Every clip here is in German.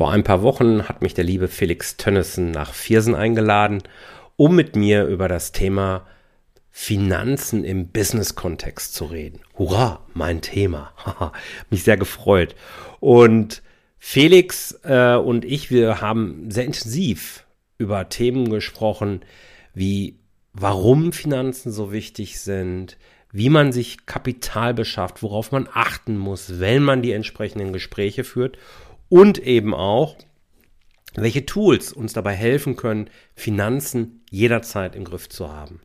Vor ein paar Wochen hat mich der liebe Felix Tönnissen nach Viersen eingeladen, um mit mir über das Thema Finanzen im Business-Kontext zu reden. Hurra, mein Thema. mich sehr gefreut. Und Felix äh, und ich, wir haben sehr intensiv über Themen gesprochen, wie warum Finanzen so wichtig sind, wie man sich Kapital beschafft, worauf man achten muss, wenn man die entsprechenden Gespräche führt und eben auch, welche Tools uns dabei helfen können, Finanzen jederzeit im Griff zu haben.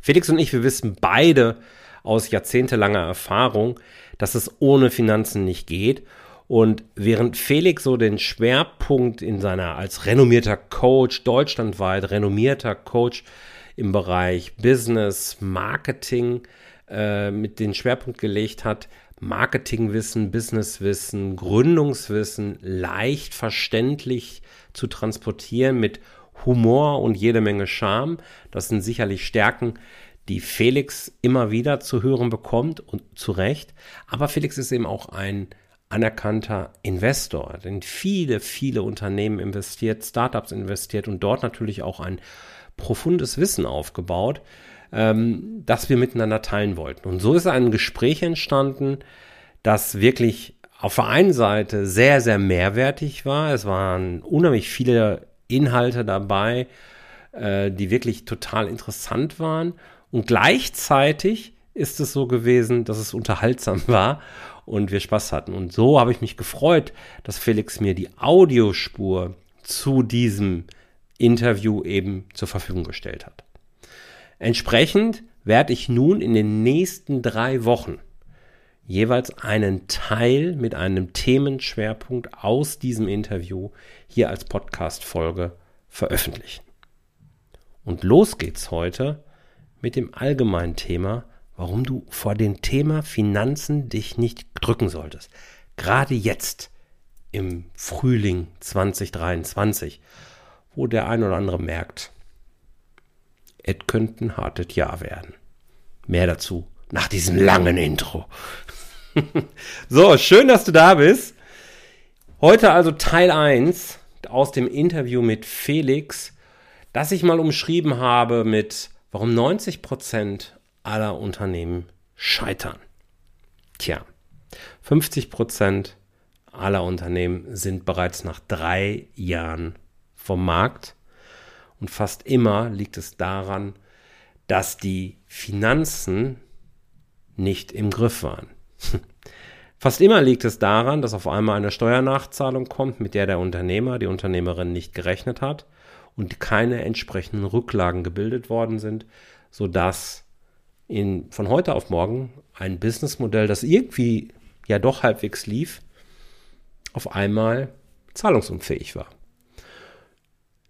Felix und ich, wir wissen beide aus jahrzehntelanger Erfahrung, dass es ohne Finanzen nicht geht. Und während Felix so den Schwerpunkt in seiner als renommierter Coach, deutschlandweit renommierter Coach im Bereich Business, Marketing äh, mit den Schwerpunkt gelegt hat, Marketingwissen, Businesswissen, Gründungswissen leicht verständlich zu transportieren mit Humor und jede Menge Charme. Das sind sicherlich Stärken, die Felix immer wieder zu hören bekommt und zu Recht. Aber Felix ist eben auch ein anerkannter Investor, denn viele, viele Unternehmen investiert, Startups investiert und dort natürlich auch ein profundes Wissen aufgebaut ähm, das wir miteinander teilen wollten. Und so ist ein Gespräch entstanden, das wirklich auf der einen Seite sehr, sehr mehrwertig war. Es waren unheimlich viele Inhalte dabei, äh, die wirklich total interessant waren. Und gleichzeitig ist es so gewesen, dass es unterhaltsam war und wir Spaß hatten. Und so habe ich mich gefreut, dass Felix mir die Audiospur zu diesem Interview eben zur Verfügung gestellt hat. Entsprechend werde ich nun in den nächsten drei Wochen jeweils einen Teil mit einem Themenschwerpunkt aus diesem Interview hier als Podcast-Folge veröffentlichen. Und los geht's heute mit dem allgemeinen Thema, warum du vor dem Thema Finanzen dich nicht drücken solltest. Gerade jetzt im Frühling 2023, wo der ein oder andere merkt, es könnte ein hartes Jahr werden. Mehr dazu nach diesem langen Intro. so, schön, dass du da bist. Heute also Teil 1 aus dem Interview mit Felix, das ich mal umschrieben habe mit, warum 90% aller Unternehmen scheitern. Tja, 50% aller Unternehmen sind bereits nach drei Jahren vom Markt und fast immer liegt es daran, dass die Finanzen nicht im Griff waren. Fast immer liegt es daran, dass auf einmal eine Steuernachzahlung kommt, mit der der Unternehmer, die Unternehmerin nicht gerechnet hat und keine entsprechenden Rücklagen gebildet worden sind, sodass in, von heute auf morgen ein Businessmodell, das irgendwie ja doch halbwegs lief, auf einmal zahlungsunfähig war.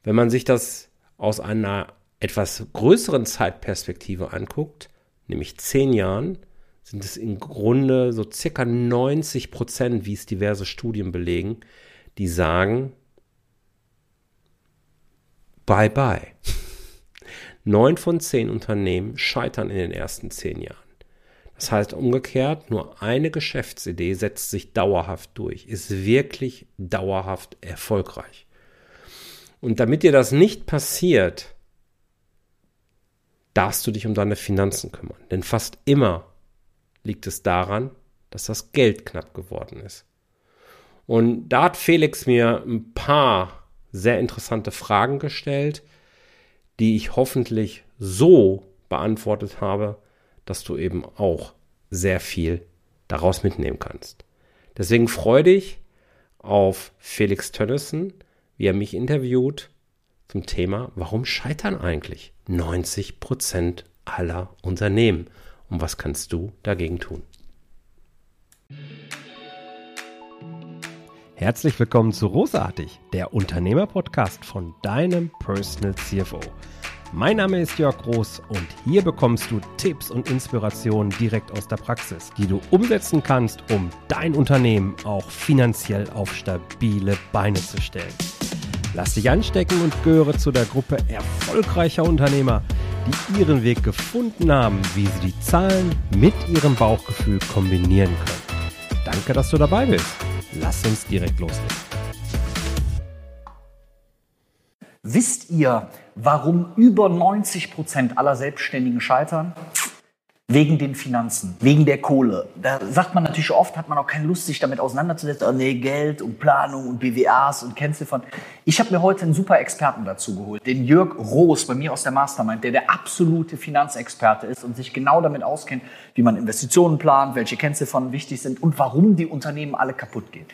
Wenn man sich das aus einer etwas größeren Zeitperspektive anguckt, nämlich zehn Jahren, sind es im Grunde so circa 90 Prozent, wie es diverse Studien belegen, die sagen, bye bye. Neun von zehn Unternehmen scheitern in den ersten zehn Jahren. Das heißt umgekehrt, nur eine Geschäftsidee setzt sich dauerhaft durch, ist wirklich dauerhaft erfolgreich. Und damit dir das nicht passiert, darfst du dich um deine Finanzen kümmern. Denn fast immer liegt es daran, dass das Geld knapp geworden ist. Und da hat Felix mir ein paar sehr interessante Fragen gestellt, die ich hoffentlich so beantwortet habe, dass du eben auch sehr viel daraus mitnehmen kannst. Deswegen freue dich auf Felix Tönnissen wie er mich interviewt zum Thema, warum scheitern eigentlich 90 Prozent aller Unternehmen? Und was kannst du dagegen tun? Herzlich willkommen zu Rosartig, der Unternehmer-Podcast von deinem Personal CFO. Mein Name ist Jörg Groß und hier bekommst du Tipps und Inspirationen direkt aus der Praxis, die du umsetzen kannst, um dein Unternehmen auch finanziell auf stabile Beine zu stellen. Lass dich anstecken und gehöre zu der Gruppe erfolgreicher Unternehmer, die ihren Weg gefunden haben, wie sie die Zahlen mit ihrem Bauchgefühl kombinieren können. Danke, dass du dabei bist. Lass uns direkt loslegen. Wisst ihr, warum über 90 Prozent aller Selbstständigen scheitern? Wegen den Finanzen, wegen der Kohle. Da sagt man natürlich oft, hat man auch keine Lust, sich damit auseinanderzusetzen. Oh nee, Geld und Planung und BWAs und Kennziffern. Ich habe mir heute einen super Experten dazu geholt, den Jörg Roos bei mir aus der Mastermind, der der absolute Finanzexperte ist und sich genau damit auskennt, wie man Investitionen plant, welche Kennziffern wichtig sind und warum die Unternehmen alle kaputt gehen.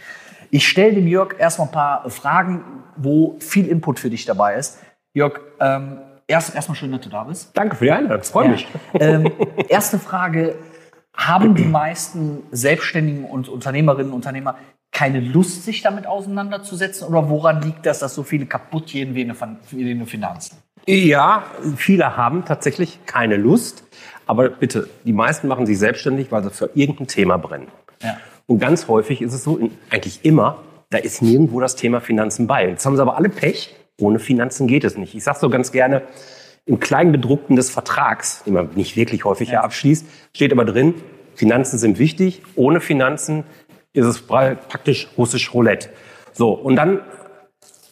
Ich stelle dem Jörg erstmal ein paar Fragen, wo viel Input für dich dabei ist. Jörg, ähm, erst erstmal schön, dass du da bist. Danke für die Einladung, freue Ja. mich. Ähm, erste Frage: Haben die meisten Selbstständigen und Unternehmerinnen und Unternehmer keine Lust, sich damit auseinanderzusetzen? Oder woran liegt das, dass so viele kaputt gehen wie in den Finanzen? Ja, viele haben tatsächlich keine Lust, aber bitte, die meisten machen sich selbstständig, weil sie für irgendein Thema brennen. Ja. Und ganz häufig ist es so, eigentlich immer, da ist nirgendwo das Thema Finanzen bei. Jetzt haben sie aber alle Pech, ohne Finanzen geht es nicht. Ich sage so ganz gerne, im Kleingedruckten des Vertrags, den man nicht wirklich häufig ja. abschließt, steht aber drin, Finanzen sind wichtig, ohne Finanzen ist es pra- praktisch russisch Roulette. So, und dann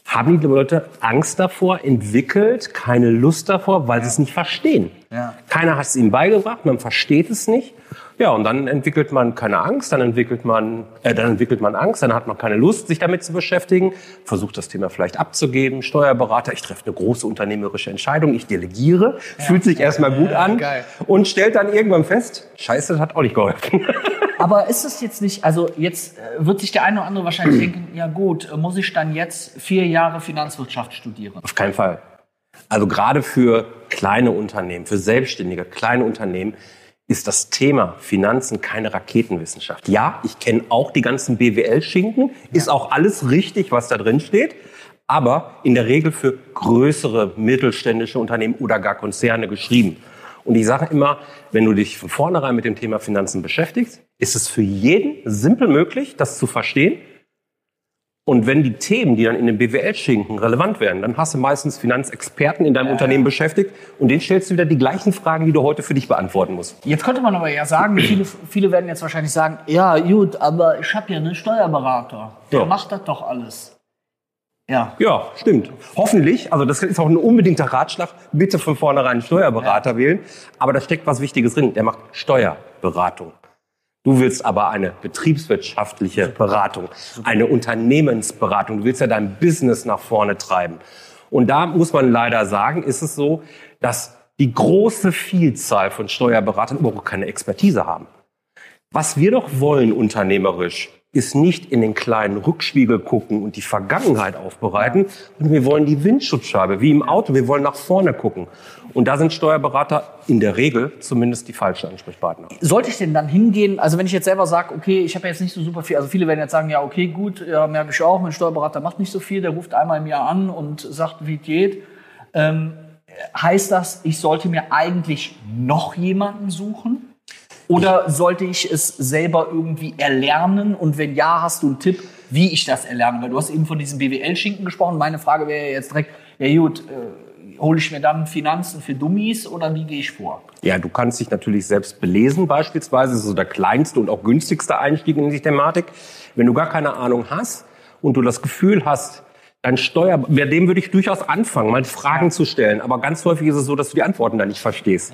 haben die Leute Angst davor, entwickelt, keine Lust davor, weil sie es nicht verstehen. Ja. Keiner hat es ihnen beigebracht, man versteht es nicht. Ja, und dann entwickelt man keine Angst, dann entwickelt man, äh, dann entwickelt man Angst, dann hat man keine Lust, sich damit zu beschäftigen, versucht das Thema vielleicht abzugeben, Steuerberater, ich treffe eine große unternehmerische Entscheidung, ich delegiere, fühlt sich erstmal gut an geil. und stellt dann irgendwann fest, scheiße, das hat auch nicht geholfen. Aber ist es jetzt nicht, also jetzt äh, wird sich der eine oder andere wahrscheinlich denken, ja gut, äh, muss ich dann jetzt vier Jahre Finanzwirtschaft studieren? Auf keinen Fall. Also gerade für kleine Unternehmen, für selbstständige kleine Unternehmen ist das Thema Finanzen keine Raketenwissenschaft. Ja, ich kenne auch die ganzen BWL-Schinken, ist auch alles richtig, was da drin steht, aber in der Regel für größere mittelständische Unternehmen oder gar Konzerne geschrieben. Und ich sage immer, wenn du dich von vornherein mit dem Thema Finanzen beschäftigst, ist es für jeden simpel möglich, das zu verstehen und wenn die Themen, die dann in den BWL-Schinken relevant werden, dann hast du meistens Finanzexperten in deinem Unternehmen beschäftigt und denen stellst du wieder die gleichen Fragen, die du heute für dich beantworten musst. Jetzt könnte man aber ja sagen, viele, viele werden jetzt wahrscheinlich sagen, ja gut, aber ich habe ja einen Steuerberater, der Ja. macht das doch alles. Ja, Ja, stimmt. Hoffentlich, also das ist auch ein unbedingter Ratschlag, bitte von vornherein einen Steuerberater wählen. Aber da steckt was Wichtiges drin, der macht Steuerberatung. Du willst aber eine betriebswirtschaftliche Beratung, eine Unternehmensberatung. Du willst ja dein Business nach vorne treiben. Und da muss man leider sagen, ist es so, dass die große Vielzahl von Steuerberatern überhaupt keine Expertise haben. Was wir doch wollen unternehmerisch, ist nicht in den kleinen Rückspiegel gucken und die Vergangenheit aufbereiten, sondern wir wollen die Windschutzscheibe, wie im Auto, wir wollen nach vorne gucken. Und da sind Steuerberater in der Regel zumindest die falschen Ansprechpartner. sollte ich denn dann hingehen, also wenn ich jetzt selber sage, okay, ich habe jetzt nicht so super viel, also viele werden jetzt sagen, ja, okay, gut, ja, merke ich auch, mein Steuerberater macht nicht so viel, der ruft einmal im Jahr an und sagt, wie es geht. Ähm, heißt das, ich sollte mir eigentlich noch jemanden suchen? Oder sollte ich es selber irgendwie erlernen? Und wenn ja, hast du einen Tipp, wie ich das erlerne? Weil du hast eben von diesem BWL-Schinken gesprochen. Meine Frage wäre jetzt direkt, ja gut, äh, hole ich mir dann Finanzen für Dummies oder wie gehe ich vor? Ja, du kannst dich natürlich selbst belesen beispielsweise. Das ist so der kleinste und auch günstigste Einstieg in die Thematik. Wenn du gar keine Ahnung hast und du das Gefühl hast, dein Steuer, bei dem würde ich durchaus anfangen, mal Fragen zu stellen. Aber ganz häufig ist es so, dass du die Antworten dann nicht verstehst.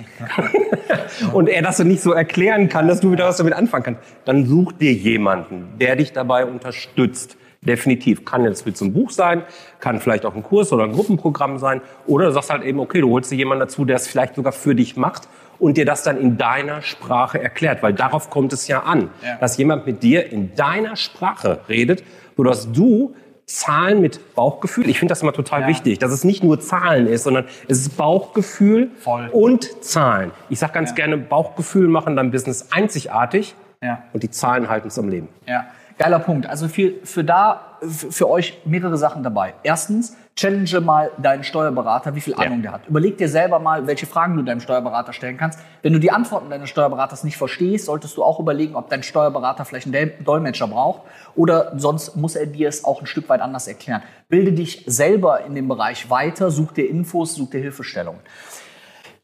und er das nicht so erklären kann, dass du wieder was damit anfangen kannst. Dann such dir jemanden, der dich dabei unterstützt. Definitiv. Kann jetzt mit so einem Buch sein, kann vielleicht auch ein Kurs oder ein Gruppenprogramm sein. Oder du sagst halt eben, okay, du holst dir jemanden dazu, der es vielleicht sogar für dich macht und dir das dann in deiner Sprache erklärt. Weil darauf kommt es ja an, Ja. dass jemand mit dir in deiner Sprache redet, sodass du Zahlen mit Bauchgefühl, ich finde das immer total Ja. wichtig, dass es nicht nur Zahlen ist, sondern es ist Bauchgefühl Voll. und Zahlen. Ich sage ganz gerne, Bauchgefühl machen dein Business einzigartig Ja. und die Zahlen halten es am Leben. Ja, geiler Punkt. Also für, für da, für euch mehrere Sachen dabei. Erstens, challenge mal deinen Steuerberater, wie viel Ahnung der hat. Überleg dir selber mal, welche Fragen du deinem Steuerberater stellen kannst. Wenn du die Antworten deines Steuerberaters nicht verstehst, solltest du auch überlegen, ob dein Steuerberater vielleicht einen Dolmetscher braucht oder sonst muss er dir es auch ein Stück weit anders erklären. Bilde dich selber in dem Bereich weiter, such dir Infos, such dir Hilfestellungen.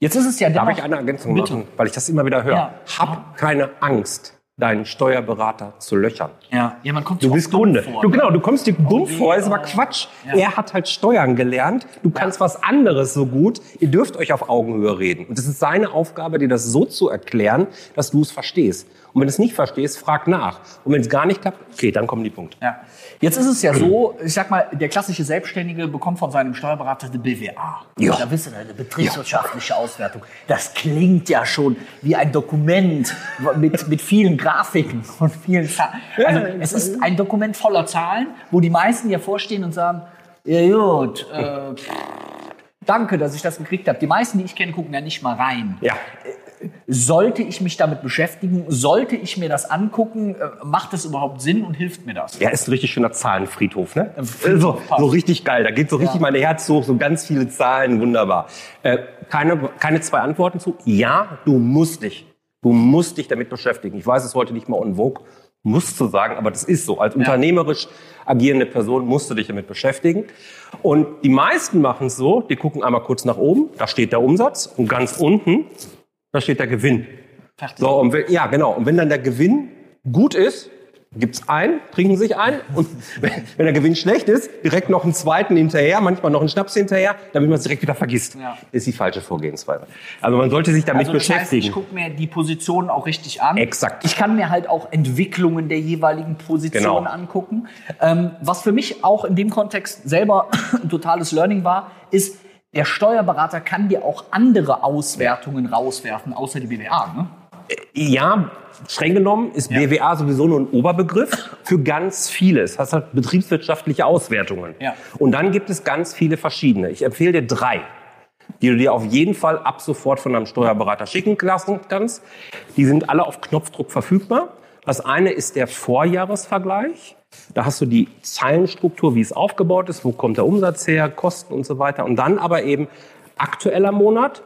Jetzt ist es ja Darf ich eine Ergänzung Bitte. machen, weil ich das immer wieder höre? Ja. Hab keine Angst. Deinen Steuerberater zu löchern. Ja, ja man kommt Du bist Kunde. vor, Du, genau, du kommst dir dumm je, vor, ist aber oh. Quatsch. Ja. Er hat halt Steuern gelernt. Du kannst was anderes so gut. Ihr dürft euch auf Augenhöhe reden. Und es ist seine Aufgabe, dir das so zu erklären, dass du es verstehst. Und wenn du es nicht verstehst, frag nach. Und wenn es gar nicht klappt, okay, dann kommen die Punkte. Ja. Jetzt ist es ja so, ich sag mal, der klassische Selbstständige bekommt von seinem Steuerberater eine BWA. Ja. Da wisst ihr, eine betriebswirtschaftliche Auswertung. Das klingt ja schon wie ein Dokument mit, mit vielen Grafiken und vielen Zahlen. Also es ist ein Dokument voller Zahlen, wo die meisten ja vorstehen und sagen, ja gut, äh, pff, danke, dass ich das gekriegt habe. Die meisten, die ich kenne, gucken ja nicht mal rein. Ja. Sollte ich mich damit beschäftigen? Sollte ich mir das angucken? Äh, Macht das überhaupt Sinn und hilft mir das? Ja, ist ein richtig schöner Zahlenfriedhof, ne? Friedhof, So, so richtig geil. Da geht so richtig Ja. mein Herz hoch, so ganz viele Zahlen, wunderbar. Äh, keine, keine zwei Antworten zu. Ja, du musst dich. Du musst dich damit beschäftigen. Ich weiß, es ist heute nicht mal en vogue, musst zu sagen, aber das ist so. Als unternehmerisch agierende Person musst du dich damit beschäftigen. Und die meisten machen es so, die gucken einmal kurz nach oben, da steht der Umsatz und ganz unten, da steht der Gewinn. So, und wenn, ja, genau. Und wenn dann der Gewinn gut ist, gibt's ein, trinken sich ein. Und wenn, wenn der Gewinn schlecht ist, direkt noch einen zweiten hinterher, manchmal noch einen Schnaps hinterher, damit man es direkt wieder vergisst. Ja. Ist die falsche Vorgehensweise. Also man sollte sich damit Also das heißt, beschäftigen. ich gucke mir die Positionen auch richtig an. Exakt. Ich kann mir halt auch Entwicklungen der jeweiligen Positionen Genau. angucken. Ähm, was für mich auch in dem Kontext selber ein totales Learning war, ist, der Steuerberater kann dir auch andere Auswertungen rauswerfen, außer die BWA. Ne? Ja, streng genommen ist Ja. BWA sowieso nur ein Oberbegriff für ganz vieles. Das hat betriebswirtschaftliche Auswertungen. Ja. Und dann gibt es ganz viele verschiedene. Ich empfehle dir drei, die du dir auf jeden Fall ab sofort von einem Steuerberater schicken lassen kannst. Die sind alle auf Knopfdruck verfügbar. Das eine ist der Vorjahresvergleich. Da hast du die Zeilenstruktur, wie es aufgebaut ist, wo kommt der Umsatz her, Kosten und so weiter. Und dann aber eben aktueller Monat,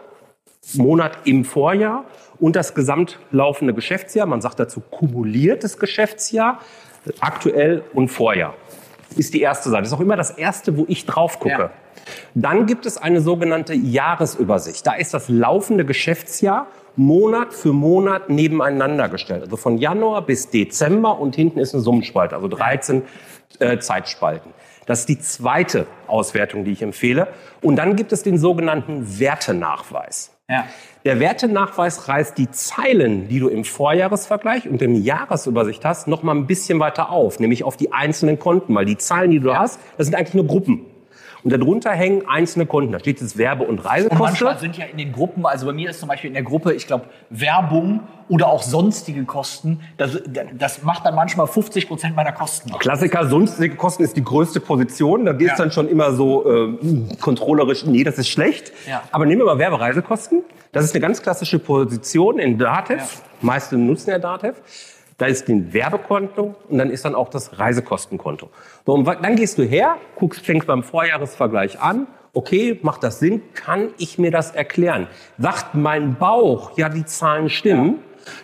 Monat im Vorjahr und das gesamtlaufende Geschäftsjahr. Man sagt dazu kumuliertes Geschäftsjahr, aktuell und Vorjahr. Ist die erste Seite. Das ist auch immer das erste, wo ich drauf gucke. Ja. Dann gibt es eine sogenannte Jahresübersicht. Da ist das laufende Geschäftsjahr Monat für Monat nebeneinander gestellt. Also von Januar bis Dezember und hinten ist eine Summenspalte, also 13 äh, Zeitspalten. Das ist die zweite Auswertung, die ich empfehle. Und dann gibt es den sogenannten Wertenachweis. Ja. Der Wertenachweis reißt die Zeilen, die du im Vorjahresvergleich und im Jahresübersicht hast, noch mal ein bisschen weiter auf, nämlich auf die einzelnen Konten, weil die Zahlen, die du hast, das sind eigentlich nur Gruppen. Und darunter hängen einzelne Konten. Da steht jetzt Werbe- und Und Reisekosten. manchmal sind ja in den Gruppen, also bei mir ist zum Beispiel in der Gruppe, ich glaube, Werbung oder auch sonstige Kosten, das, das macht dann manchmal 50 Prozent meiner Kosten aus. Klassiker, sonstige Kosten ist die größte Position. Da gehst Ja. dann schon immer so äh, kontrollerisch, nee, das ist schlecht. Ja. Aber nehmen wir mal Werbereisekosten. Das ist eine ganz klassische Position in Datev. Meiste nutzen ja Datev. Da ist ein Werbekonto und dann ist dann auch das Reisekostenkonto. So, und dann gehst du her, guckst, fängst beim Vorjahresvergleich an. Okay, macht das Sinn? Kann ich mir das erklären? Sagt mein Bauch, ja, die Zahlen stimmen.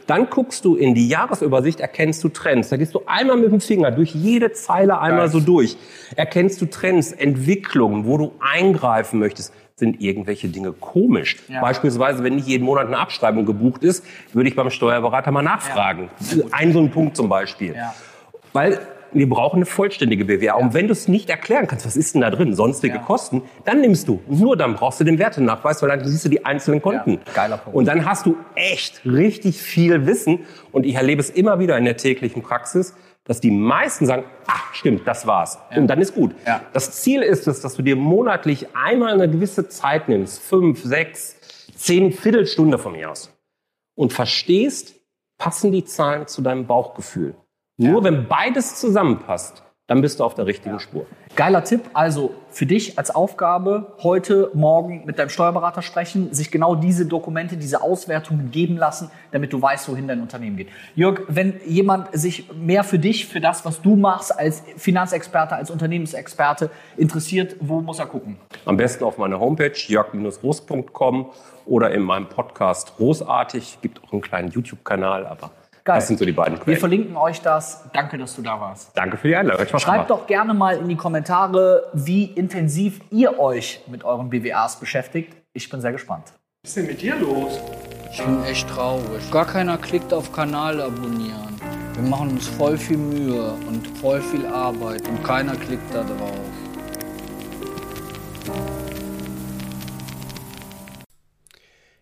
Dann guckst du in die Jahresübersicht, erkennst du Trends. Da gehst du einmal mit dem Finger durch jede Zeile einmal Geil. so durch. Erkennst du Trends, Entwicklungen, wo du eingreifen möchtest. Sind irgendwelche Dinge komisch? Ja. Beispielsweise, wenn nicht jeden Monat eine Abschreibung gebucht ist, würde ich beim Steuerberater mal nachfragen. Ein so ein Punkt zum Beispiel. Ja. Weil wir brauchen eine vollständige BWA. Und wenn du es nicht erklären kannst, was ist denn da drin, sonstige Ja. Kosten, dann nimmst du. Nur dann brauchst du den Wertenachweis, weil dann siehst du die einzelnen Konten. Ja, geiler Punkt. Und dann hast du echt richtig viel Wissen. Und ich erlebe es immer wieder in der täglichen Praxis, dass die meisten sagen, ach stimmt, das war's. Und dann ist gut. Ja. Das Ziel ist es, dass du dir monatlich einmal eine gewisse Zeit nimmst, fünf, sechs, zehn Viertelstunde von mir aus, und verstehst, passen die Zahlen zu deinem Bauchgefühl. Nur wenn beides zusammenpasst, dann bist du auf der richtigen Spur. Geiler Tipp, also für dich als Aufgabe, heute, morgen mit deinem Steuerberater sprechen, sich genau diese Dokumente, diese Auswertungen geben lassen, damit du weißt, wohin dein Unternehmen geht. Jörg, wenn jemand sich mehr für dich, für das, was du machst, als Finanzexperte, als Unternehmensexperte interessiert, wo muss er gucken? Am besten auf meiner Homepage jörg-roos.com oder in meinem Podcast Großartig. Gibt auch einen kleinen YouTube-Kanal, aber Geil. das sind so die beiden Wir Quellen. verlinken euch das. Danke, dass du da warst. Danke für die Einladung. Schreibt doch gerne mal in die Kommentare, wie intensiv ihr euch mit euren BWAs beschäftigt. Ich bin sehr gespannt. Was ist denn mit dir los? Ich bin echt traurig. Gar keiner klickt auf Kanal abonnieren. Wir machen uns voll viel Mühe und voll viel Arbeit und keiner klickt da drauf.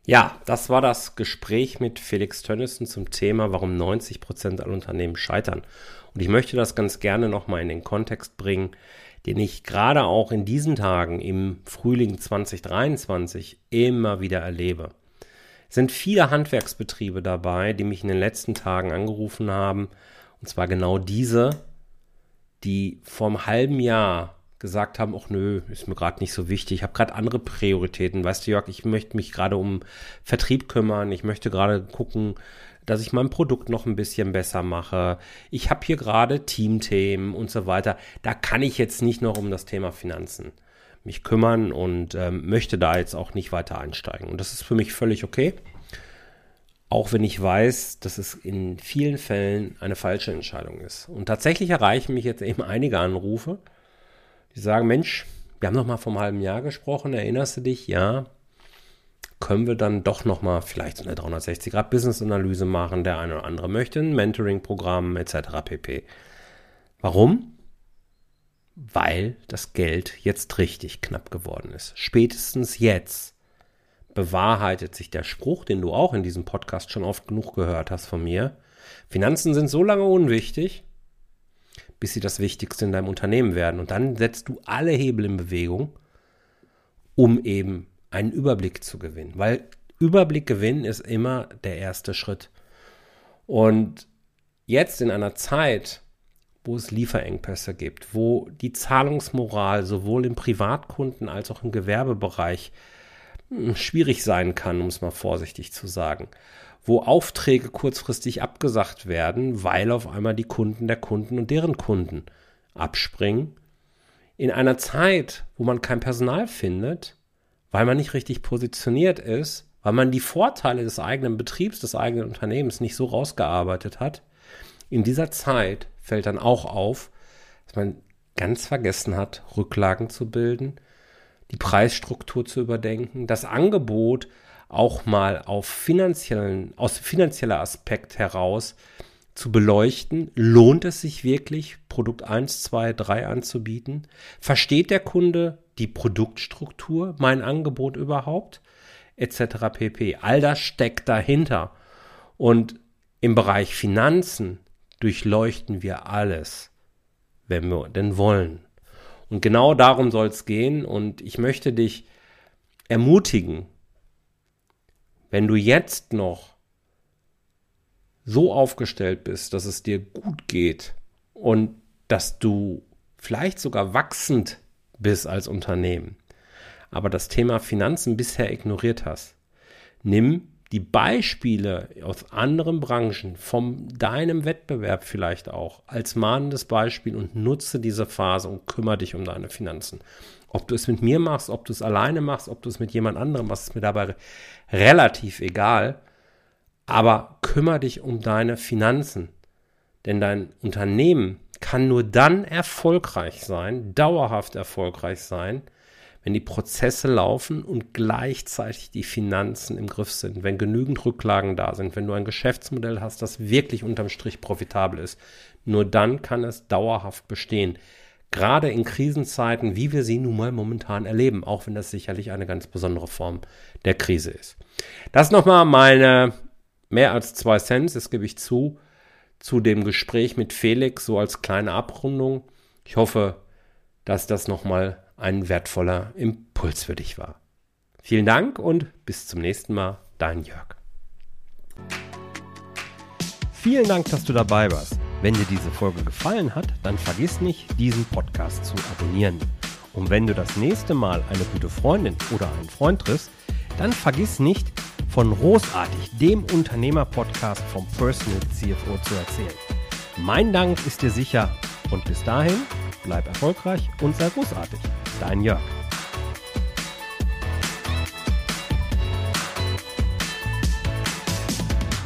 Ja, das war das Gespräch mit Felix Tönnissen zum Thema, warum 90 Prozent aller Unternehmen scheitern. Und ich möchte das ganz gerne nochmal in den Kontext bringen, den ich gerade auch in diesen Tagen im Frühling 2023 immer wieder erlebe. Es sind viele Handwerksbetriebe dabei, die mich in den letzten Tagen angerufen haben. Und zwar genau diese, die vor einem halben Jahr gesagt haben, ach nö, ist mir gerade nicht so wichtig, ich habe gerade andere Prioritäten. Weißt du, Jörg, ich möchte mich gerade um Vertrieb kümmern, ich möchte gerade gucken, dass ich mein Produkt noch ein bisschen besser mache. Ich habe hier gerade Teamthemen und so weiter. Da kann ich jetzt nicht noch um das Thema Finanzen mich kümmern und ähm, möchte da jetzt auch nicht weiter einsteigen. Und das ist für mich völlig okay. Auch wenn ich weiß, dass es in vielen Fällen eine falsche Entscheidung ist. Und tatsächlich erreichen mich jetzt eben einige Anrufe, die sagen, Mensch, wir haben noch mal einem halben Jahr gesprochen, erinnerst du dich? Ja. Können wir dann doch noch mal vielleicht so eine 360-Grad-Business-Analyse machen? Der eine oder andere möchte ein Mentoring-Programm etc. pp. Warum? Weil das Geld jetzt richtig knapp geworden ist. Spätestens jetzt bewahrheitet sich der Spruch, den du auch in diesem Podcast schon oft genug gehört hast von mir. Finanzen sind so lange unwichtig, bis sie das Wichtigste in deinem Unternehmen werden. Und dann setzt du alle Hebel in Bewegung, um eben einen Überblick zu gewinnen. Weil Überblick gewinnen ist immer der erste Schritt. Und jetzt in einer Zeit, wo es Lieferengpässe gibt, wo die Zahlungsmoral sowohl im Privatkunden als auch im Gewerbebereich hm, schwierig sein kann, um es mal vorsichtig zu sagen, wo Aufträge kurzfristig abgesagt werden, weil auf einmal die Kunden der Kunden und deren Kunden abspringen. In einer Zeit, wo man kein Personal findet, weil man nicht richtig positioniert ist, weil man die Vorteile des eigenen Betriebs, des eigenen Unternehmens nicht so rausgearbeitet hat, in dieser Zeit fällt dann auch auf, dass man ganz vergessen hat, Rücklagen zu bilden, die Preisstruktur zu überdenken, das Angebot auch mal auf finanziellen, aus finanzieller Aspekt heraus zu beleuchten. Lohnt es sich wirklich, Produkt 1, 2, 3 anzubieten? Versteht der Kunde die Produktstruktur, mein Angebot überhaupt? Etc. pp. All das steckt dahinter. Und im Bereich Finanzen durchleuchten wir alles, wenn wir denn wollen. Und genau darum soll es gehen. Und ich möchte dich ermutigen, wenn du jetzt noch so aufgestellt bist, dass es dir gut geht und dass du vielleicht sogar wachsend bist als Unternehmen, aber das Thema Finanzen bisher ignoriert hast, nimm die Beispiele aus anderen Branchen, von deinem Wettbewerb vielleicht auch, als mahnendes Beispiel und nutze diese Phase und kümmere dich um deine Finanzen. Ob du es mit mir machst, ob du es alleine machst, ob du es mit jemand anderem machst, ist mir dabei relativ egal. Aber kümmere dich um deine Finanzen. Denn dein Unternehmen kann nur dann erfolgreich sein, dauerhaft erfolgreich sein, wenn die Prozesse laufen und gleichzeitig die Finanzen im Griff sind, wenn genügend Rücklagen da sind, wenn du ein Geschäftsmodell hast, das wirklich unterm Strich profitabel ist, nur dann kann es dauerhaft bestehen. Gerade in Krisenzeiten, wie wir sie nun mal momentan erleben, auch wenn das sicherlich eine ganz besondere Form der Krise ist. Das nochmal meine mehr als zwei Cent, das gebe ich zu, zu dem Gespräch mit Felix, so als kleine Abrundung. Ich hoffe, dass das nochmal ein wertvoller Impuls für dich war. Vielen Dank und bis zum nächsten Mal, dein Jörg. Vielen Dank, dass du dabei warst. Wenn dir diese Folge gefallen hat, dann vergiss nicht, diesen Podcast zu abonnieren. Und wenn du das nächste Mal eine gute Freundin oder einen Freund triffst, dann vergiss nicht, von Großartig, dem Unternehmer-Podcast vom Personal CFO zu erzählen. Mein Dank ist dir sicher und bis dahin bleib erfolgreich und sei großartig dein Jörg.